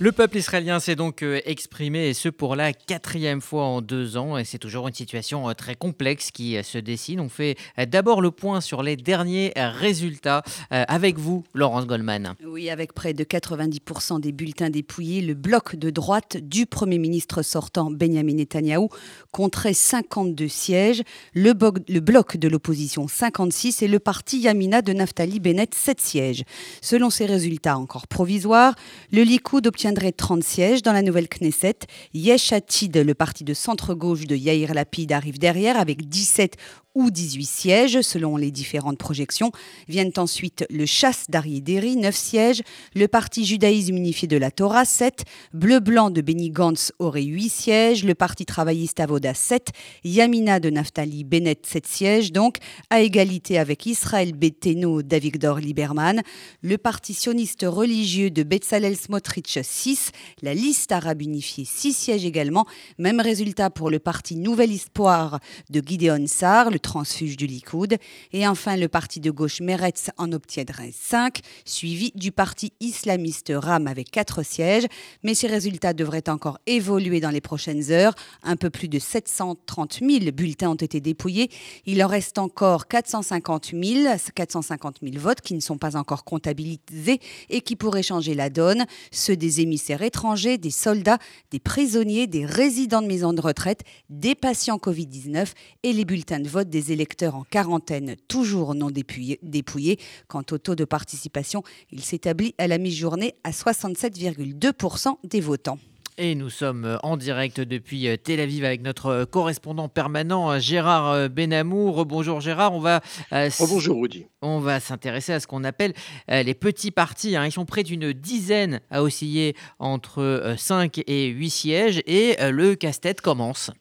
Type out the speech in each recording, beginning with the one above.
Le peuple israélien s'est donc euh, exprimé, et ce pour la quatrième fois en deux ans, et c'est toujours une situation euh, très complexe qui euh, se dessine. On fait d'abord le point sur les derniers résultats avec vous, Laurence Goldman. Oui, avec près de 90% des bulletins dépouillés, le bloc de droite du Premier ministre sortant Benjamin Netanyahou compterait 52 sièges, le, le bloc de l'opposition 56 et le parti Yamina de Naftali Bennett 7 sièges. Selon ces résultats encore provisoires, le Likoud obtient obtiendrait 30 sièges dans la nouvelle Knesset. Yesh Atid, le parti de centre-gauche de Yair Lapid, arrive derrière avec 17 ou 18 sièges selon les différentes projections. Viennent ensuite le Chasse d'Ari 9 sièges, le Parti judaïsme unifié de la Torah, 7, Bleu-Blanc de Benny Gantz aurait 8 sièges, le Parti travailliste Avoda, 7, Yamina de Naftali Bennett, 7 sièges, donc à égalité avec Israël Beteno d'Avigdor Lieberman, le Parti sioniste religieux de Betzalel Smotrich, 6, la liste arabe unifiée, 6 sièges également, même résultat pour le Parti Nouvel Espoir de Gideon Sar, le transfuge du Likoud. Et enfin, le parti de gauche Meretz en obtiendrait 5, suivi du parti islamiste RAM avec 4 sièges. Mais ces résultats devraient encore évoluer dans les prochaines heures. Un peu plus de 730 000 bulletins ont été dépouillés. Il en reste encore 450 000, 450 000 votes qui ne sont pas encore comptabilisés et qui pourraient changer la donne. Ceux des émissaires étrangers, des soldats, des prisonniers, des résidents de maisons de retraite, des patients Covid-19 et les bulletins de vote des des électeurs en quarantaine, toujours non dépouillés. Quant au taux de participation, il s'établit à la mi-journée à 67,2% des votants. Et nous sommes en direct depuis Tel Aviv avec notre correspondant permanent Gérard Benamour. Bonjour Gérard, on va Rudy. On va s'intéresser à ce qu'on appelle les petits partis. Hein. Ils sont près d'une dizaine à osciller entre 5 et 8 sièges et le casse-tête commence.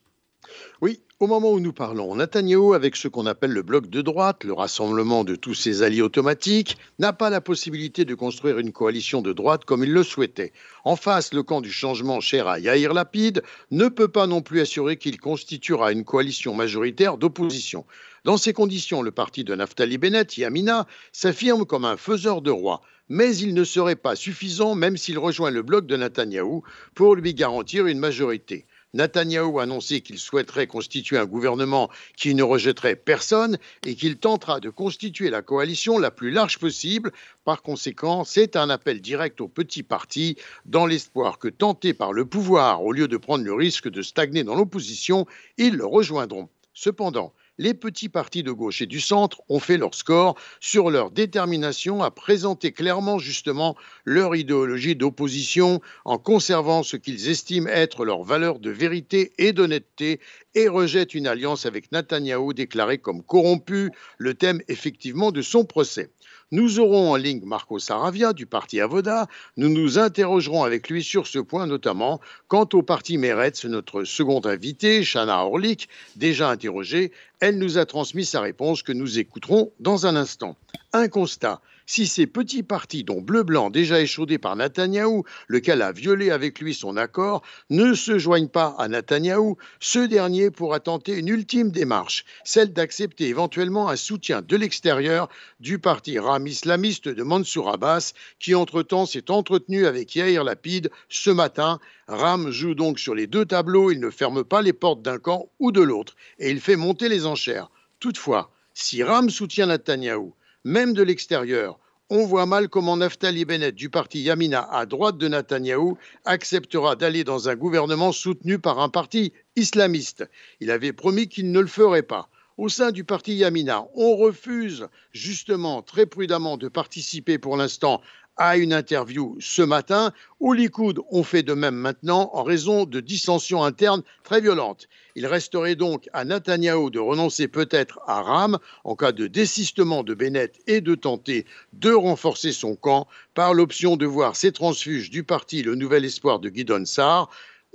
Oui, au moment où nous parlons, Netanyahu, avec ce qu'on appelle le bloc de droite, le rassemblement de tous ses alliés automatiques, n'a pas la possibilité de construire une coalition de droite comme il le souhaitait. En face, le camp du changement cher à Yair Lapid ne peut pas non plus assurer qu'il constituera une coalition majoritaire d'opposition. Dans ces conditions, le parti de Naftali Bennett, Yamina, s'affirme comme un faiseur de roi mais il ne serait pas suffisant, même s'il rejoint le bloc de Netanyahou, pour lui garantir une majorité. Netanyahou a annoncé qu'il souhaiterait constituer un gouvernement qui ne rejetterait personne et qu'il tentera de constituer la coalition la plus large possible. Par conséquent, c'est un appel direct aux petits partis dans l'espoir que, tentés par le pouvoir, au lieu de prendre le risque de stagner dans l'opposition, ils le rejoindront. Cependant, les petits partis de gauche et du centre ont fait leur score sur leur détermination à présenter clairement justement leur idéologie d'opposition en conservant ce qu'ils estiment être leurs valeurs de vérité et d'honnêteté et rejettent une alliance avec Netanyahou déclaré comme corrompu, le thème effectivement de son procès. Nous aurons en ligne Marco Saravia du parti Avoda. Nous nous interrogerons avec lui sur ce point notamment. Quant au parti Meretz, notre second invité, Shana Orlik, déjà interrogée, elle nous a transmis sa réponse que nous écouterons dans un instant. Un constat si ces petits partis, dont Bleu-Blanc, déjà échaudé par Netanyahou, lequel a violé avec lui son accord, ne se joignent pas à Netanyahou, ce dernier pourra tenter une ultime démarche, celle d'accepter éventuellement un soutien de l'extérieur du parti ram islamiste de Mansour Abbas, qui entre-temps s'est entretenu avec Yair Lapid ce matin. Ram joue donc sur les deux tableaux, il ne ferme pas les portes d'un camp ou de l'autre, et il fait monter les enchères. Toutefois, si Ram soutient Netanyahou, même de l'extérieur. On voit mal comment Naftali Bennett du parti Yamina à droite de Netanyahou acceptera d'aller dans un gouvernement soutenu par un parti islamiste. Il avait promis qu'il ne le ferait pas. Au sein du parti Yamina, on refuse justement très prudemment de participer pour l'instant à une interview ce matin. Au Likoud, on fait de même maintenant en raison de dissensions internes très violentes. Il resterait donc à Netanyahou de renoncer peut-être à Ram en cas de désistement de Bennett et de tenter de renforcer son camp par l'option de voir ses transfuges du parti Le Nouvel Espoir de Guidon Sarr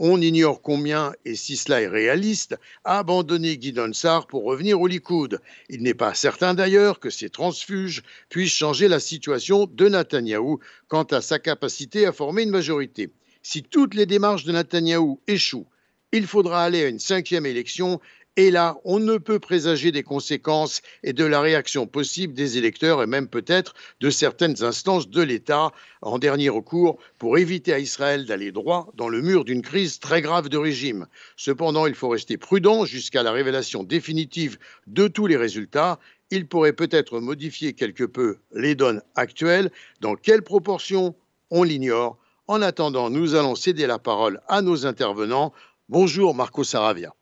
on ignore combien, et si cela est réaliste, a abandonné Guy pour revenir au Likoud. Il n'est pas certain d'ailleurs que ces transfuges puissent changer la situation de Netanyahou quant à sa capacité à former une majorité. Si toutes les démarches de Netanyahou échouent, il faudra aller à une cinquième élection Et là, on ne peut présager des conséquences et de la réaction possible des électeurs et même peut-être de certaines instances de l'État en dernier recours pour éviter à Israël d'aller droit dans le mur d'une crise très grave de régime. Cependant, il faut rester prudent jusqu'à la révélation définitive de tous les résultats. Il pourrait peut-être modifier quelque peu les donnes actuelles. Dans quelles proportions On l'ignore. En attendant, nous allons céder la parole à nos intervenants. Bonjour Marco Saravia.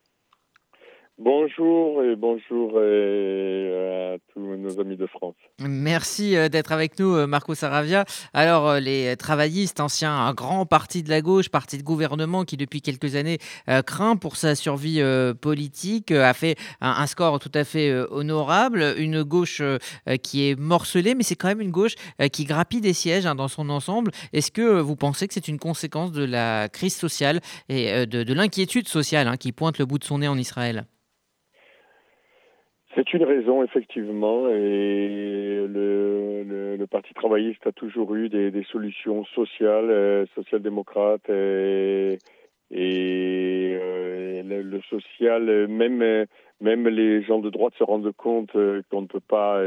Bonjour et bonjour à tous nos amis de France. Merci euh, d'être avec nous, euh, Marco Saravia. Alors, euh, les travaillistes, anciens, un grand parti de la gauche, parti de gouvernement qui depuis quelques années craint pour sa survie politique, a fait un, score tout à fait honorable. Une gauche qui est morcelée, mais c'est quand même une gauche qui grappille des sièges hein, dans son ensemble. Est-ce que vous pensez que c'est une conséquence de la crise sociale et de, l'inquiétude sociale hein, qui pointe le bout de son nez en Israël? C'est une raison, effectivement, et le, le, Parti travailliste a toujours eu des, solutions sociales, euh, social-démocrates, et, euh, le, social, même, même les gens de droite se rendent compte euh, qu'on ne peut pas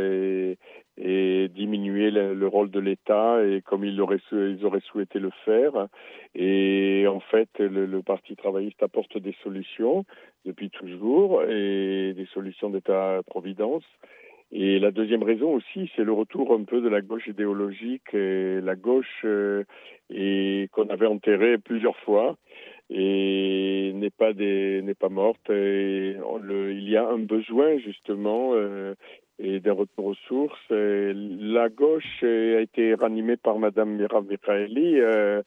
et diminuer le, rôle de l'État et comme ils auraient, souhaité le faire. Et en fait, le, Parti travailliste apporte des solutions depuis toujours et des solutions d'État-providence. Et la deuxième raison aussi, c'est le retour un peu de la gauche idéologique la gauche euh, qu'on avait enterrée plusieurs fois et n'est pas morte. Et il y a un besoin justement euh, et d'un retour aux sources. la gauche a été ranimée par Madame Mirav Mikhaeli. Euh,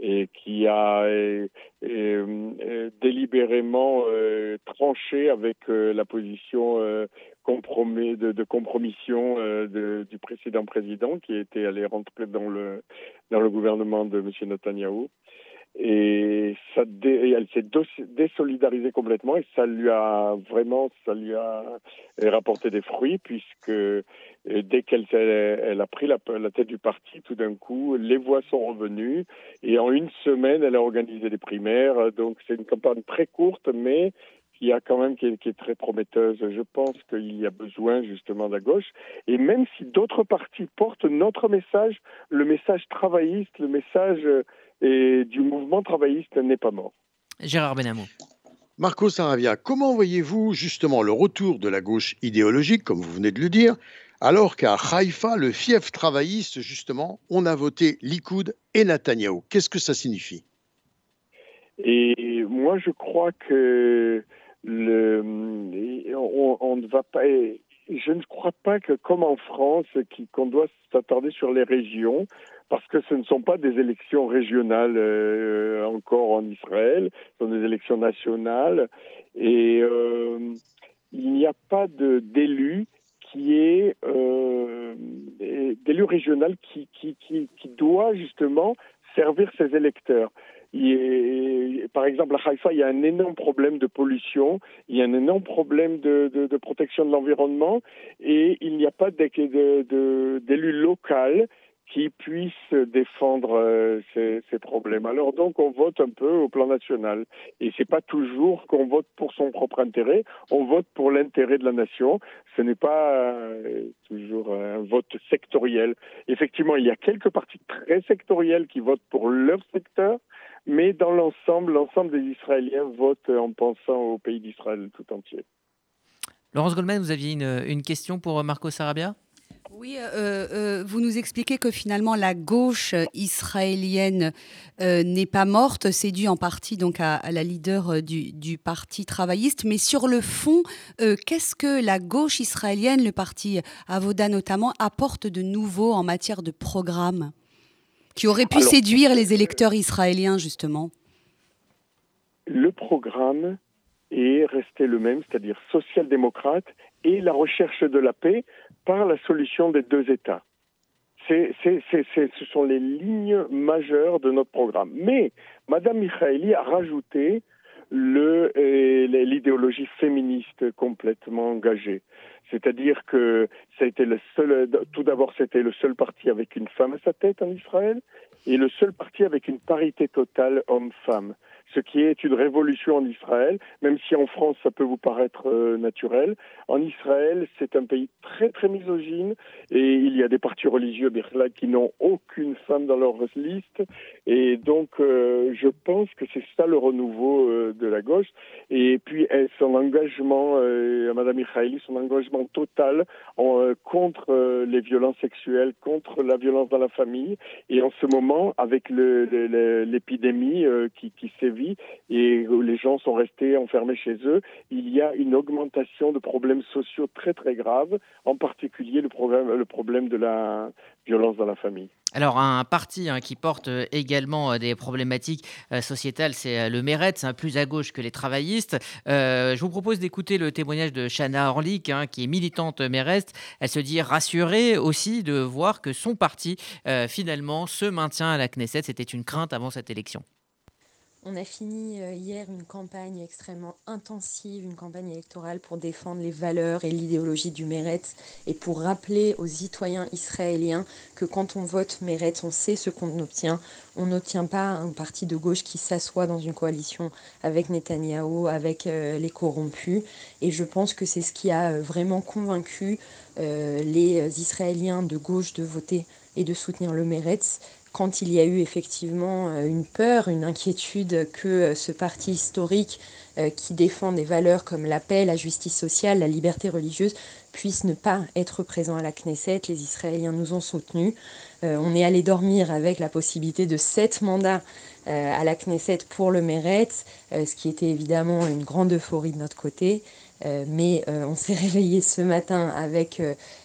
et qui a euh, euh, délibérément euh, tranché avec la position compromis, de, de, compromission du précédent président qui était allé rentrer dans le, dans le gouvernement de M. Netanyahou et ça elle s'est désolidarisée complètement et ça lui a vraiment ça lui a rapporté des fruits puisque euh, dès qu'elle elle a pris la, la, tête du parti tout d'un coup les voix sont revenues et en une semaine elle a organisé des primaires donc c'est une campagne très courte mais qui a quand même qui est, qui est très prometteuse. Je pense qu'il y a besoin justement de la gauche. Et même si d'autres partis portent notre message, le message travailliste, le message et du mouvement travailliste n'est pas mort. Gérard Benamou. Marco Saravia, comment voyez-vous justement le retour de la gauche idéologique, comme vous venez de le dire, alors qu'à Haïfa, le fief travailliste, justement, on a voté Likoud et Netanyahou Qu'est-ce que ça signifie? Et moi, je crois que le, on, ne va pas. Je ne crois pas que, comme en France, qu'on doit s'attarder sur les régions parce que ce ne sont pas des élections régionales euh, encore en Israël, ce sont des élections nationales, et euh, il n'y a pas d'élu qui est euh, d'élu régional qui, qui, qui, qui, doit justement servir ses électeurs. Il par exemple, à Haïfa, il y a un énorme problème de pollution, il y a un énorme problème de, de, de protection de l'environnement, et il n'y a pas d'élu local qui puisse défendre euh, ces, problèmes. Alors donc on vote un peu au plan national et c'est pas toujours qu'on vote pour son propre intérêt, on vote pour l'intérêt de la nation. Ce n'est pas euh, toujours un vote sectoriel. Effectivement, il y a quelques partis très sectoriels qui votent pour leur secteur, mais dans l'ensemble, l'ensemble des Israéliens votent en pensant au pays d'Israël tout entier. Laurence Goldman, vous aviez une, une question pour Marco Sarabia? Oui, euh, euh, vous nous expliquez que finalement la gauche israélienne euh, n'est pas morte. C'est dû en partie donc à, la leader du, parti travailliste. Mais sur le fond, qu'est-ce que la gauche israélienne, le parti Avoda notamment, apporte de nouveau en matière de programme qui aurait pu séduire les électeurs israéliens justement? Le programme est resté le même, c'est-à-dire social-démocrate et la recherche de la paix par la solution des deux États. Ce sont les lignes majeures de notre programme. Mais Madame Michaeli a rajouté euh, l'idéologie féministe complètement engagée. C'est-à-dire que tout d'abord, c'était le seul parti avec une femme à sa tête en Israël et le seul parti avec une parité totale homme-femme. Ce qui est une révolution en Israël, même si en France ça peut vous paraître euh, naturel. En Israël, c'est un pays très très misogyne et il y a des partis religieux qui n'ont aucune femme dans leur liste. Et donc euh, je pense que c'est ça le renouveau euh, de la gauche. Et puis son engagement, Madame Mikhaïli, son engagement total contre les violences sexuelles, contre la violence dans la famille. Et en ce moment avec l'épidémie qui, qui et où les gens sont restés enfermés chez eux, il y a une augmentation de problèmes sociaux très très graves, en particulier le problème, de la violence dans la famille. Alors, un parti hein, qui porte euh, également euh, des problématiques euh, sociétales, c'est le Meretz, un plus à gauche que les travaillistes. je vous propose d'écouter le témoignage de Shana Orlik, hein, qui est militante Meretz. Elle se dit rassurée aussi de voir que son parti, finalement, se maintient à la Knesset. C'était une crainte avant cette élection. On a fini euh, hier une campagne extrêmement intensive, une campagne électorale pour défendre les valeurs et l'idéologie du Meretz et pour rappeler aux citoyens israéliens que quand on vote Meretz, on sait ce qu'on obtient. On n'obtient pas un parti de gauche qui s'assoit dans une coalition avec Netanyahou, avec euh, les corrompus. Et je pense que c'est ce qui a euh, vraiment convaincu les Israéliens de gauche de voter et de soutenir le Meretz quand il y a eu effectivement euh, une peur, une inquiétude que euh, ce parti historique euh, qui défend des valeurs comme la paix, la justice sociale, la liberté religieuse puisse ne pas être présent à la Knesset. Les Israéliens nous ont soutenus. on est allé dormir avec la possibilité de sept mandats à la Knesset pour le Meretz, ce qui était évidemment une grande euphorie de notre côté. mais on s'est réveillé ce matin avec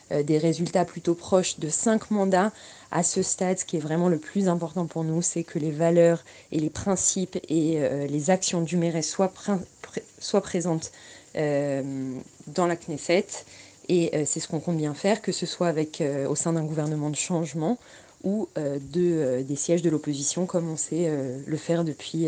des résultats plutôt proches de cinq mandats à ce stade, ce qui est vraiment le plus important pour nous, c'est que les valeurs et les principes et euh, les actions du Méret soient, présentes euh, dans la Knesset. Et euh, c'est ce qu'on compte bien faire, que ce soit avec, au sein d'un gouvernement de changement ou de, des sièges de l'opposition, comme on sait le faire depuis,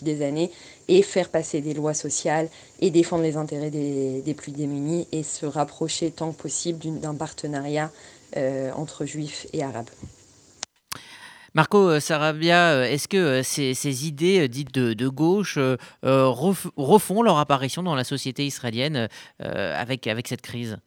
des années, et faire passer des lois sociales et défendre les intérêts des, plus démunis et se rapprocher tant que possible d'un partenariat entre juifs et arabes. Marco euh, Sarabia, euh, est-ce que ces, idées dites de, gauche refont leur apparition dans la société israélienne avec, avec cette crise?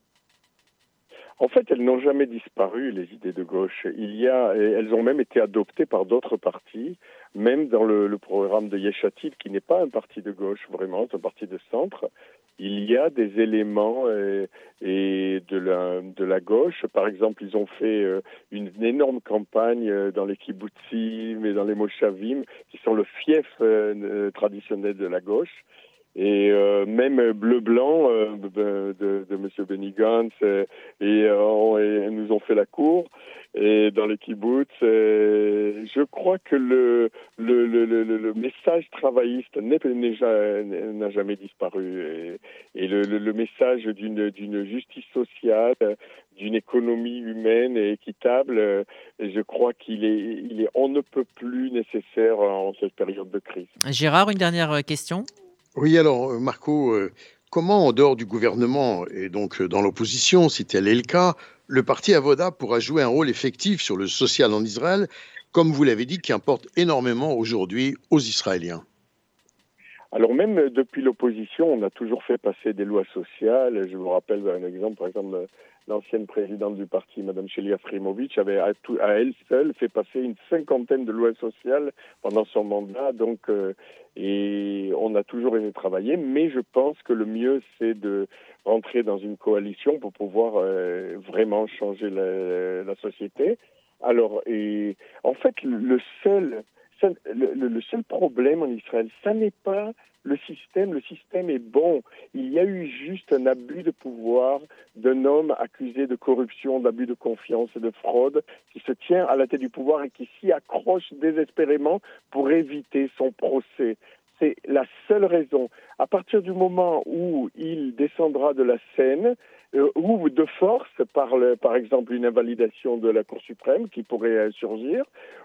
En fait, elles n'ont jamais disparu, les idées de gauche. Il y a, elles ont même été adoptées par d'autres partis, même dans le, programme de Yeshatid, qui n'est pas un parti de gauche vraiment, c'est un parti de centre il y a des éléments euh, et de la, de la gauche. Par exemple, ils ont fait euh, une énorme campagne euh, dans les kibbutzim et dans les moshavim, qui sont le fief traditionnel de la gauche. Et même bleu-blanc de, de M. Benny Gantz et, et, nous ont fait la cour et dans les kibbutz. je crois que le, le, le, le, message travailliste n'a jamais disparu. Et, le, message d'une justice sociale, d'une économie humaine et équitable, je crois qu'il est, il est on ne peut plus nécessaire en cette période de crise. Gérard, une dernière question? Oui, alors Marco, euh, comment en dehors du gouvernement et donc dans l'opposition, si tel est le cas, le parti Avoda pourra jouer un rôle effectif sur le social en Israël, comme vous l'avez dit, qui importe énormément aujourd'hui aux Israéliens? Alors même depuis l'opposition, on a toujours fait passer des lois sociales. Je vous rappelle un exemple, par exemple, l'ancienne présidente du parti, Mme Shelia Frimovic, avait à, elle seule fait passer une cinquantaine de lois sociales pendant son mandat. Donc, euh, et on a toujours aimé travailler, mais je pense que le mieux, c'est de rentrer dans une coalition pour pouvoir euh, vraiment changer la, la, société. Alors, et en fait, le seul le, seul problème en Israël, ça n'est pas le système. Le système est bon. Il y a eu juste un abus de pouvoir d'un homme accusé de corruption, d'abus de confiance et de fraude qui se tient à la tête du pouvoir et qui s'y accroche désespérément pour éviter son procès. C'est la seule raison. À partir du moment où il descendra de la scène, euh, ou de force par, par exemple une invalidation de la Cour suprême qui pourrait euh, surgir,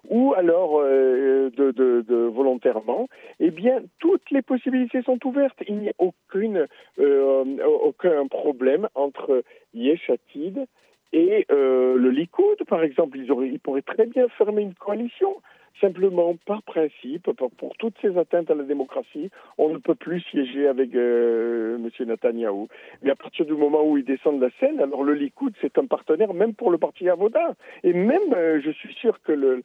ou alors euh, de, de, volontairement, eh bien toutes les possibilités sont ouvertes. Il n'y a aucune, aucun problème entre Yeshatid et le Likoud, par exemple. Ils, auraient, ils pourraient très bien fermer une coalition. Simplement, par principe, pour, toutes ces atteintes à la démocratie, on ne peut plus siéger avec euh, M. Netanyahou. Mais à partir du moment où il descend de la scène, alors le Likoud, c'est un partenaire même pour le parti Avoda. Et même, euh, je suis sûr que,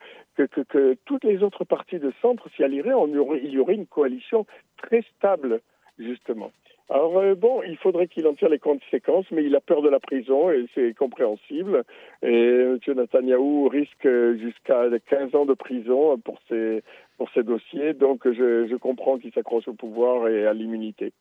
toutes les autres partis de centre s'y allieraient, il y aurait une coalition très stable, justement. Alors euh, bon, il faudrait qu'il en tire les conséquences, mais il a peur de la prison et c'est compréhensible. Et M. Netanyahou risque jusqu'à 15 ans de prison pour ses, pour ses dossiers, donc je, je comprends qu'il s'accroche au pouvoir et à l'immunité.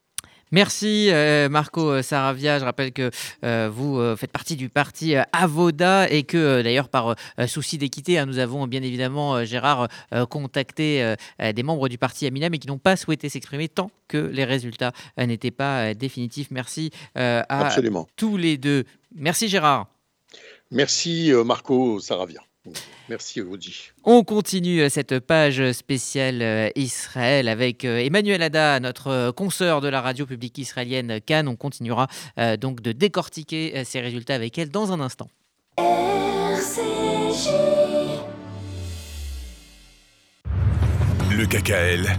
Merci euh, Marco Saravia. Je rappelle que euh, vous euh, faites partie du parti Avoda et que d'ailleurs par souci d'équité, hein, nous avons bien évidemment Gérard contacté des membres du parti Amina mais qui n'ont pas souhaité s'exprimer tant que les résultats n'étaient pas définitifs. Merci à tous les deux. Merci Gérard. Merci Marco Saravia. Merci Audi. On continue euh, cette page spéciale euh, Israël avec euh, Emmanuel Ada, notre consoeur de la radio publique israélienne Cannes. On continuera donc de décortiquer ces résultats avec elle dans un instant. Le KKL,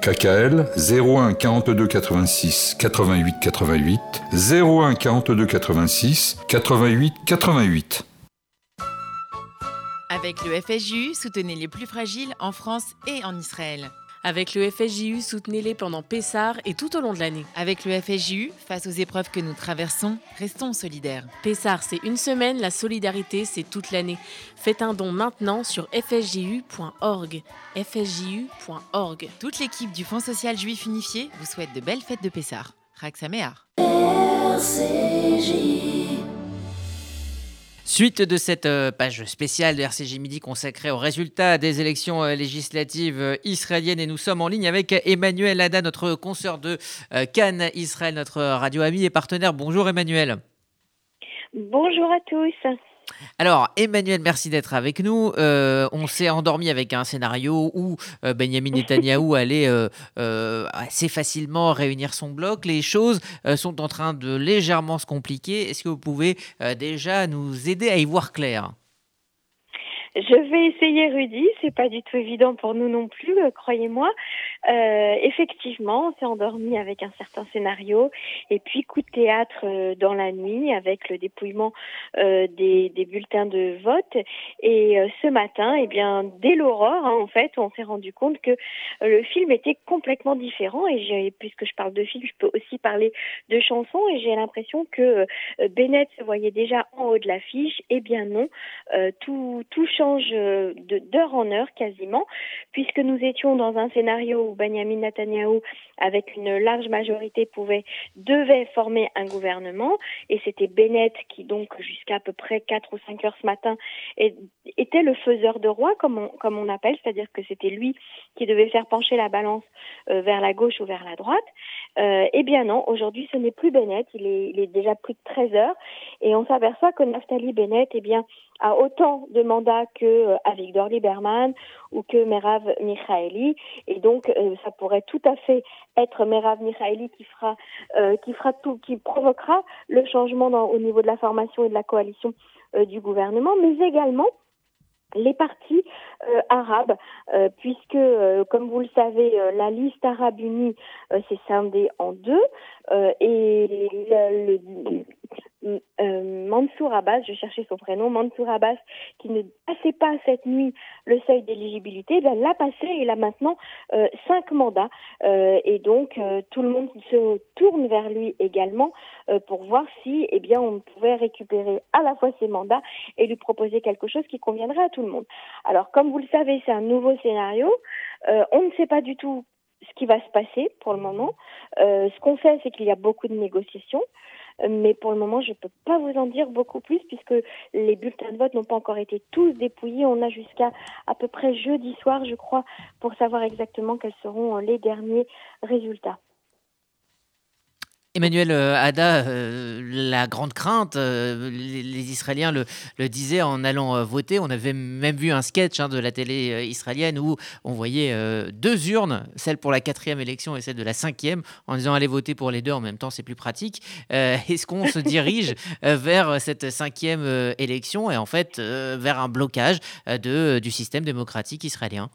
KKL 01 42 86 88 88 01 42 86 88 88. Avec le FSJU, soutenez les plus fragiles en France et en Israël. Avec le FSJU, soutenez-les pendant Pessar et tout au long de l'année. Avec le FSJU, face aux épreuves que nous traversons, restons solidaires. Pessar, c'est une semaine, la solidarité, c'est toute l'année. Faites un don maintenant sur fsju.org. fsju.org. Toute l'équipe du Fonds social juif unifié vous souhaite de belles fêtes de Pessar. Raxaméar. Suite de cette euh, page spéciale de RCG Midi consacrée aux résultats des élections euh, législatives euh, israéliennes et nous sommes en ligne avec Emmanuel Ada, notre consoeur de Cannes Israël, notre radio ami et partenaire. Bonjour Emmanuel. Bonjour à tous. Alors, Emmanuel, merci d'être avec nous. Euh, on s'est endormi avec un scénario où euh, Benjamin Netanyahou allait euh, assez facilement réunir son bloc. Les choses sont en train de légèrement se compliquer. Est-ce que vous pouvez déjà nous aider à y voir clair? Je vais essayer, Rudy. C'est pas du tout évident pour nous non plus, euh, croyez-moi. Euh, effectivement, on s'est endormi avec un certain scénario, et puis coup de théâtre euh, dans la nuit avec le dépouillement euh, des, des, bulletins de vote. Et ce matin, eh bien, dès l'aurore, hein, en fait, on s'est rendu compte que le film était complètement différent. Et puisque je parle de film, je peux aussi parler de chansons. Et j'ai l'impression que Bennett se voyait déjà en haut de l'affiche. Eh bien non, tout tout change d'heure en heure quasiment, puisque nous étions dans un scénario où Benjamin Netanyahu, avec une large majorité, pouvait devait former un gouvernement, et c'était Bennett qui donc jusqu'à à peu près 4 ou 5 heures ce matin était le faiseur de roi, comme on, comme on appelle, c'est-à-dire que c'était lui qui devait faire pencher la balance euh, vers la gauche ou vers la droite. Euh, eh bien non, aujourd'hui ce n'est plus Bennett, il est, il est déjà plus de 13 heures, et on s'aperçoit que Naftali Bennett, eh bien, a autant de mandats que euh, Avigdor Lieberman ou que Merav Michaeli. Et donc euh, ça pourrait tout à fait être Merav Michaeli qui fera euh, qui fera tout qui provoquera le changement dans, au niveau de la formation et de la coalition du gouvernement, mais également les partis arabes, puisque, comme vous le savez, la liste arabe unie s'est scindée en deux, et le, euh, Mansour Abbas, je cherchais son prénom, Mansour Abbas, qui ne passait pas cette nuit le seuil d'éligibilité, ben, l'a passé et il a maintenant euh, cinq mandats. Euh, et donc, tout le monde se tourne vers lui également pour voir si eh bien, on pouvait récupérer à la fois ses mandats et lui proposer quelque chose qui conviendrait à tout le monde. Alors, comme vous le savez, c'est un nouveau scénario. on ne sait pas du tout ce qui va se passer pour le moment. ce qu'on sait, c'est qu'il y a beaucoup de négociations mais pour le moment, je ne peux pas vous en dire beaucoup plus puisque les bulletins de vote n'ont pas encore été tous dépouillés. On a jusqu'à à peu près jeudi soir, je crois, pour savoir exactement quels seront les derniers résultats. Emmanuel euh, Ada, euh, la grande crainte, euh, les, Israéliens le, disaient en allant voter. On avait même vu un sketch hein, de la télé israélienne où on voyait deux urnes, celle pour la quatrième élection et celle de la cinquième, en disant allez voter pour les deux en même temps, c'est plus pratique. Est-ce qu'on se dirige vers cette cinquième élection et en fait vers un blocage du système démocratique israélien?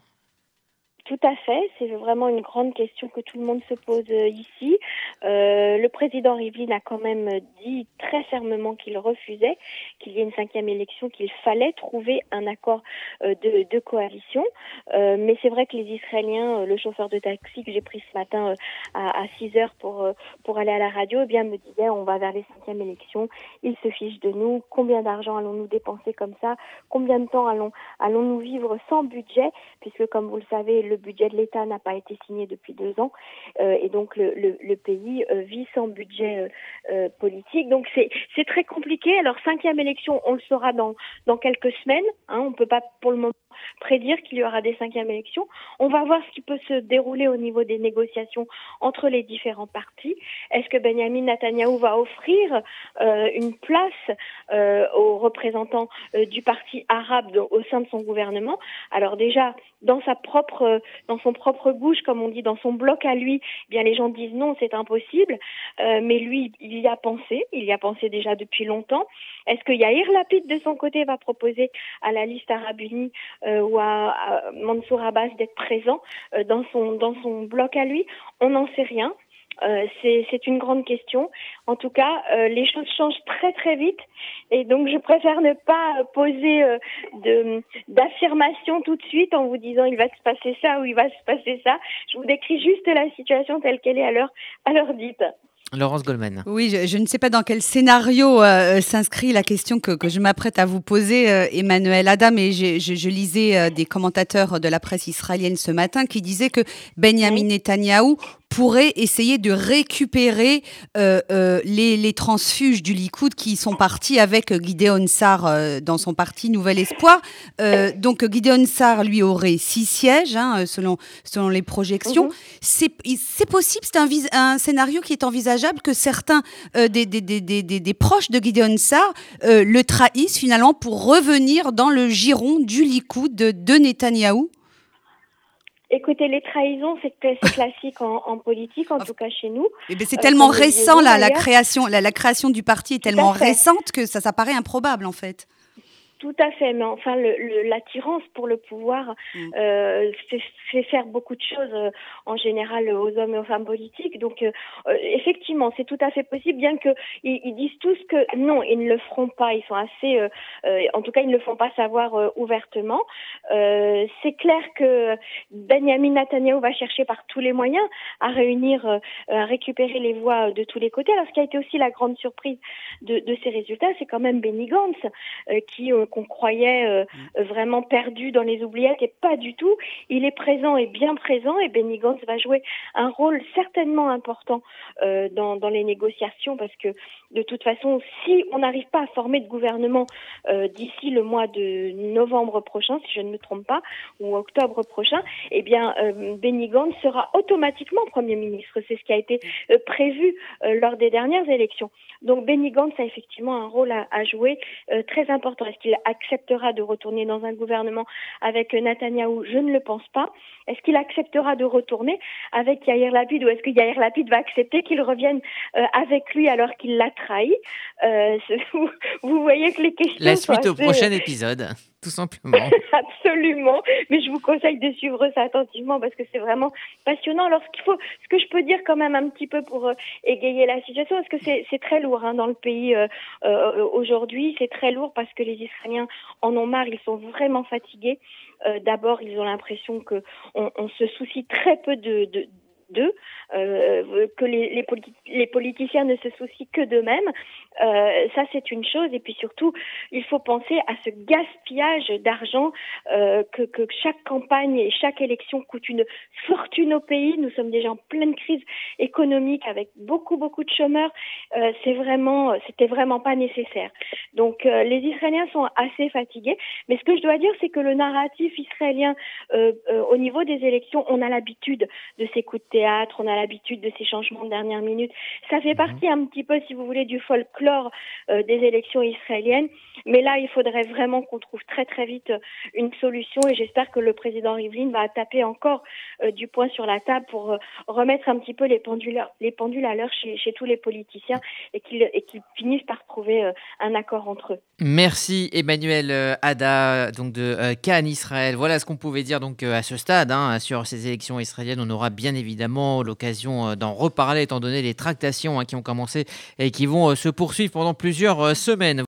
Tout à fait, c'est vraiment une grande question que tout le monde se pose euh, ici. Euh, le président Rivlin a quand même dit très fermement qu'il refusait qu'il y ait une cinquième élection, qu'il fallait trouver un accord euh, de, coalition. Mais c'est vrai que les Israéliens, le chauffeur de taxi que j'ai pris ce matin à, à 6 heures pour, pour aller à la radio, eh bien me disait on va vers les cinquièmes élections, ils se fichent de nous, combien d'argent allons-nous dépenser comme ça, combien de temps allons, allons-nous vivre sans budget, puisque comme vous le savez, le le budget de l'État n'a pas été signé depuis deux ans euh, et donc le, pays euh, vit sans budget euh, politique. Donc c'est très compliqué. Alors cinquième élection, on le saura dans quelques semaines. Hein, on peut pas pour le moment prédire qu'il y aura des cinquièmes élections. On va voir ce qui peut se dérouler au niveau des négociations entre les différents partis. Est-ce que Benjamin Netanyahu va offrir une place aux représentants du parti arabe au sein de son gouvernement? Alors déjà, dans sa propre, dans son propre bouche, comme on dit, dans son bloc à lui, eh bien les gens disent non, c'est impossible. mais lui, il y a pensé. Il y a pensé déjà depuis longtemps. Est-ce que Yair Lapid, de son côté, va proposer à la liste arabe unie euh, ou à, Mansour Abbas d'être présent euh, dans, son, dans son bloc à lui? On n'en sait rien. Euh, c'est une grande question. En tout cas, euh, les choses changent très très vite et donc je préfère ne pas poser euh, d'affirmation tout de suite en vous disant il va se passer ça ou il va se passer ça. Je vous décris juste la situation telle qu'elle est à l'heure à l'heure dite. Laurence Goldman. Oui, je, ne sais pas dans quel scénario euh, s'inscrit la question que, que je m'apprête à vous poser, euh, Emmanuel Adam. Et je, je, lisais euh, des commentateurs de la presse israélienne ce matin qui disaient que Benjamin Netanyahou pourrait essayer de récupérer euh, euh, les, les, transfuges du Likoud qui sont partis avec Gideon Sar euh, dans son parti Nouvel Espoir. Euh, donc Gideon Sar, lui, aurait six sièges, hein, selon, selon les projections. Mhm. C'est possible, c'est un, un, scénario qui est envisageable que certains euh, des, des, des, des, proches de Gideon Sar le trahissent finalement pour revenir dans le giron du Likoud de, de Netanyahou Écoutez, les trahisons, c'est classique en, en, politique, en tout cas chez nous. Eh ben, c'est tellement récent, là, la création, la, la, création du parti est tellement récente que ça, ça paraît improbable, en fait. Tout à fait, mais enfin, l'attirance le, pour le pouvoir mm. euh, fait, faire beaucoup de choses euh, en général aux hommes et aux femmes politiques. Donc, euh, euh effectivement, c'est tout à fait possible, bien que ils, disent tous que non, ils ne le feront pas. Ils sont assez, euh, euh, en tout cas, ils ne le font pas savoir ouvertement. c'est clair que Benjamin Netanyahu va chercher par tous les moyens à réunir, à récupérer les voix de tous les côtés. Alors, ce qui a été aussi la grande surprise de, de ces résultats, c'est quand même Benny Gantz qui qu'on croyait euh, mm. vraiment perdu dans les oubliettes et pas du tout. Il est présent et bien présent et Benny Gantz va jouer un rôle certainement important euh, dans, dans les négociations parce que de toute façon, si on n'arrive pas à former de gouvernement euh, d'ici le mois de novembre prochain, si je ne me trompe pas, ou octobre prochain, eh bien, Benny Gantz sera automatiquement Premier ministre. C'est ce qui a été prévu lors des dernières élections. Donc, Benny Gantz a effectivement un rôle à, à jouer très important. Est-ce qu'il qu'il acceptera de retourner dans un gouvernement avec Netanyahou Je ne le pense pas. Est-ce qu'il acceptera de retourner avec Yair Lapid ou est-ce que Yair Lapid va accepter qu'il revienne euh, avec lui alors qu'il l'a trahi? Euh, vous, voyez que les questions. La suite au prochain épisode simplement. Absolument, mais je vous conseille de suivre ça attentivement parce que c'est vraiment passionnant. Alors, ce qu'il faut, ce que je peux dire quand même un petit peu pour euh, égayer la situation, parce que c'est très lourd hein, dans le pays euh, euh, aujourd'hui, c'est très lourd parce que les Israéliens en ont marre, ils sont vraiment fatigués. D'abord, ils ont l'impression que on, on, se soucie très peu de d'eux, euh, que les, politiciens ne se soucient que d'eux-mêmes. Euh, ça, c'est une chose. Et puis surtout, il faut penser à ce gaspillage d'argent euh, que, que, chaque campagne et chaque élection coûte une fortune au pays. Nous sommes déjà en pleine crise économique avec beaucoup, beaucoup de chômeurs. C'est vraiment, c'était vraiment pas nécessaire. Donc, les Israéliens sont assez fatigués. Mais ce que je dois dire, c'est que le narratif israélien au niveau des élections, on a l'habitude de de théâtre, on a l'habitude de ces changements de dernière minute. Ça fait mhm. partie un petit peu, si vous voulez, du folklore euh, des élections israéliennes. Mais là, il faudrait vraiment qu'on trouve très très vite euh, une solution et j'espère que le président Rivlin va taper encore euh, du poing sur la table pour remettre un petit peu les pendules, les pendules à l'heure chez, chez, tous les politiciens et qu'ils finissent par trouver un accord entre eux. Merci Emmanuel Ada donc de Cannes Israël. Voilà ce qu'on pouvait dire donc à ce stade hein, sur ces élections israéliennes. On aura bien l'occasion d'en reparler étant donné les tractations hein, qui ont commencé et qui vont se poursuivre pendant plusieurs semaines.